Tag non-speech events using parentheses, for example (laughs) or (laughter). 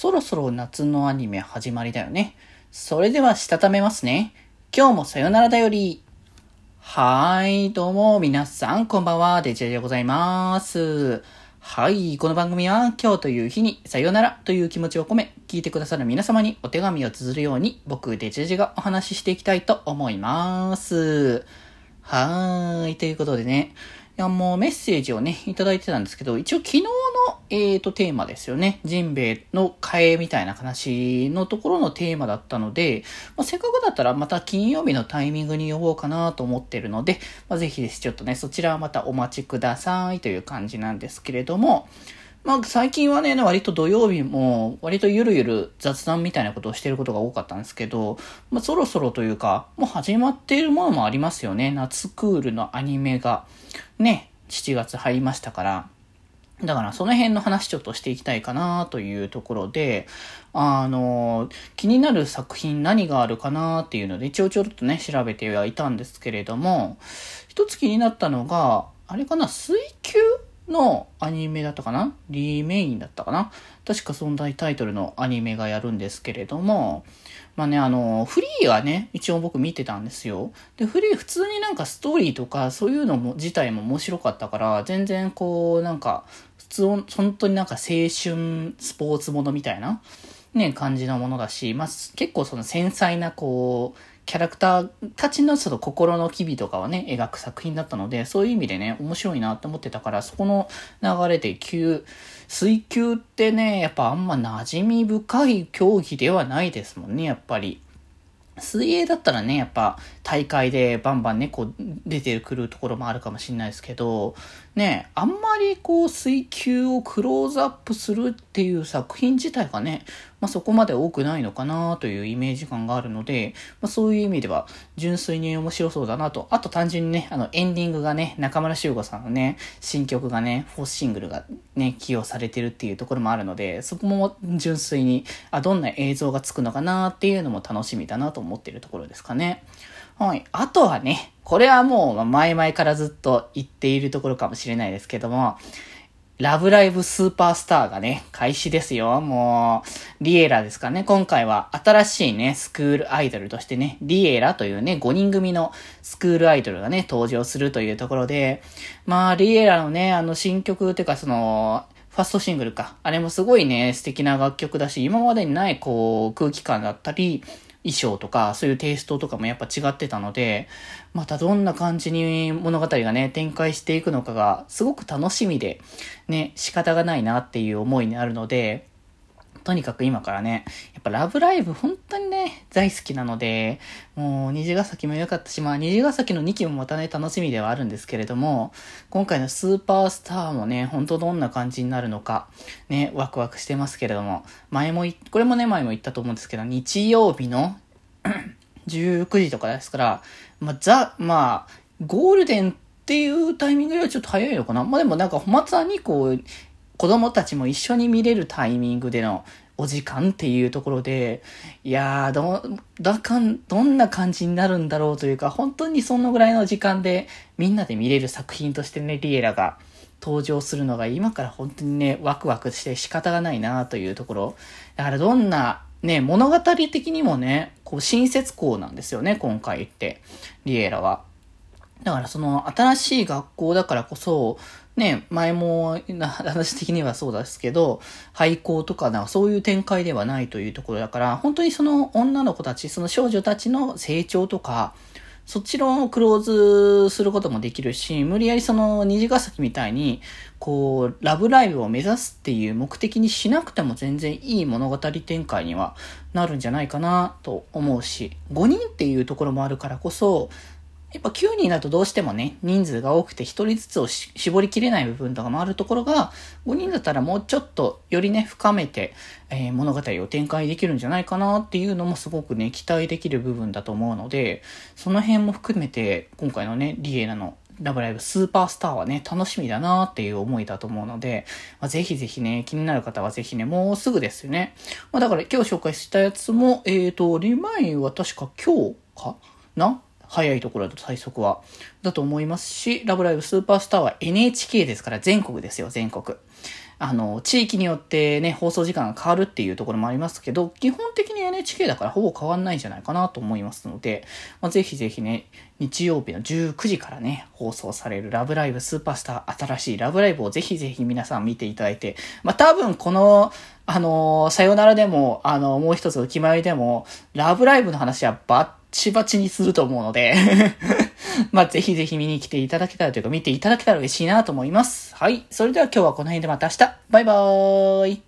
そろそろ夏のアニメ始まりだよね。それではしたためますね。今日もさよならだより。はーい、どうも皆さんこんばんは、デジェでございます。はい、この番組は今日という日にさよならという気持ちを込め、聞いてくださる皆様にお手紙を綴るように僕デジェジがお話ししていきたいと思います。はーい、ということでね、や、もメッセージをね、いただいてたんですけど、一応昨日の、えーと、テーマですよね。ジンベエの替えみたいな話のところのテーマだったので、まあ、せっかくだったらまた金曜日のタイミングに呼ぼうかなと思ってるので、まあ、ぜひです、ちょっとね、そちらはまたお待ちくださいという感じなんですけれども、まあ最近はね、割と土曜日も割とゆるゆる雑談みたいなことをしてることが多かったんですけど、まあそろそろというか、もう始まっているものもありますよね。夏クールのアニメが。ね、7月入りましたから。だからその辺の話ちょっとしていきたいかなというところで、あの、気になる作品何があるかなっていうので一応ちょっとね、調べてはいたんですけれども、一つ気になったのが、あれかな、水球のアニメだったかな？リメインだったかな？確か存在タイトルのアニメがやるんですけれども、まあね、あの、フリーはね、一応僕見てたんですよ。で、フリー普通になんかストーリーとかそういうのも自体も面白かったから、全然こう、なんか、普通、本当になんか青春スポーツものみたいな、ね、感じのものだし、まあ、結構その繊細なこう、キャラクターたちのその心の機微とかをね、描く作品だったので、そういう意味でね、面白いなと思ってたから、そこの流れで急、水球ってね、やっぱあんま馴染み深い競技ではないですもんね、やっぱり。水泳だったらね、やっぱ大会でバンバンね、こう出てくるところもあるかもしれないですけど、ね、あんまりこう水球をクローズアップするっていう作品自体がね、まあ、そこまで多くないのかなというイメージ感があるので、まあ、そういう意味では純粋に面白そうだなと。あと単純にね、あのエンディングがね、中村修吾さんのね、新曲がね、フォースシングルがね、起用されてるっていうところもあるので、そこも純粋に、あ、どんな映像がつくのかなっていうのも楽しみだなと思ってるところですかね。はい。あとはね、これはもう前々からずっと言っているところかもしれないですけども、ラブライブスーパースターがね、開始ですよ。もう、リエラですかね。今回は新しいね、スクールアイドルとしてね、リエラというね、5人組のスクールアイドルがね、登場するというところで、まあ、リエラのね、あの新曲っていうかその、ファストシングルか。あれもすごいね、素敵な楽曲だし、今までにない、こう、空気感だったり、衣装とか、そういうテイストとかもやっぱ違ってたので、またどんな感じに物語がね、展開していくのかが、すごく楽しみで、ね、仕方がないなっていう思いになるので、とにかく今からね、やっぱラブライブ本当にね、大好きなので、もう虹ヶ崎も良かったし、まあ虹ヶ崎の2期もまたね、楽しみではあるんですけれども、今回のスーパースターもね、本当どんな感じになるのか、ね、ワクワクしてますけれども、前もこれもね、前も言ったと思うんですけど、日曜日の (clears throat) 19時とかですから、まあ、ザ、まあ、ゴールデンっていうタイミングよりはちょっと早いのかな。まあでもなんか、まさんにこう、子供たちも一緒に見れるタイミングでのお時間っていうところで、いやー、ど、だかん、どんな感じになるんだろうというか、本当にそのぐらいの時間でみんなで見れる作品としてね、リエラが登場するのが今から本当にね、ワクワクして仕方がないなというところ。だからどんな、ね、物語的にもね、こう、新設校なんですよね、今回って、リエラは。だからその新しい学校だからこそ、ね、前も話的にはそうですけど、廃校とかなそういう展開ではないというところだから、本当にその女の子たち、その少女たちの成長とか、そっちのクローズすることもできるし、無理やりその虹ヶ崎みたいに、こう、ラブライブを目指すっていう目的にしなくても全然いい物語展開にはなるんじゃないかなと思うし、5人っていうところもあるからこそ、やっぱ9人だとどうしてもね、人数が多くて1人ずつを絞りきれない部分とかもあるところが、5人だったらもうちょっとよりね、深めて、えー、物語を展開できるんじゃないかなっていうのもすごくね、期待できる部分だと思うので、その辺も含めて、今回のね、リエナのラブライブスーパースターはね、楽しみだなっていう思いだと思うので、まあ、ぜひぜひね、気になる方はぜひね、もうすぐですよね。まあ、だから今日紹介したやつも、えっ、ー、と、リマインは確か今日かな早いところだと最速は。だと思いますし、ラブライブスーパースターは NHK ですから全国ですよ、全国。あの、地域によってね、放送時間が変わるっていうところもありますけど、基本的に NHK だからほぼ変わんないんじゃないかなと思いますので、まあ、ぜひぜひね、日曜日の19時からね、放送されるラブライブスーパースター新しいラブライブをぜひぜひ皆さん見ていただいて、まあ、多分この、あの、さよならでも、あの、もう一つお決まりでも、ラブライブの話はバッちばちにすると思うので (laughs) まあ、ぜひぜひ見に来ていただけたらというか、見ていただけたら嬉しいなと思います。はい。それでは今日はこの辺でまた明日。バイバーイ。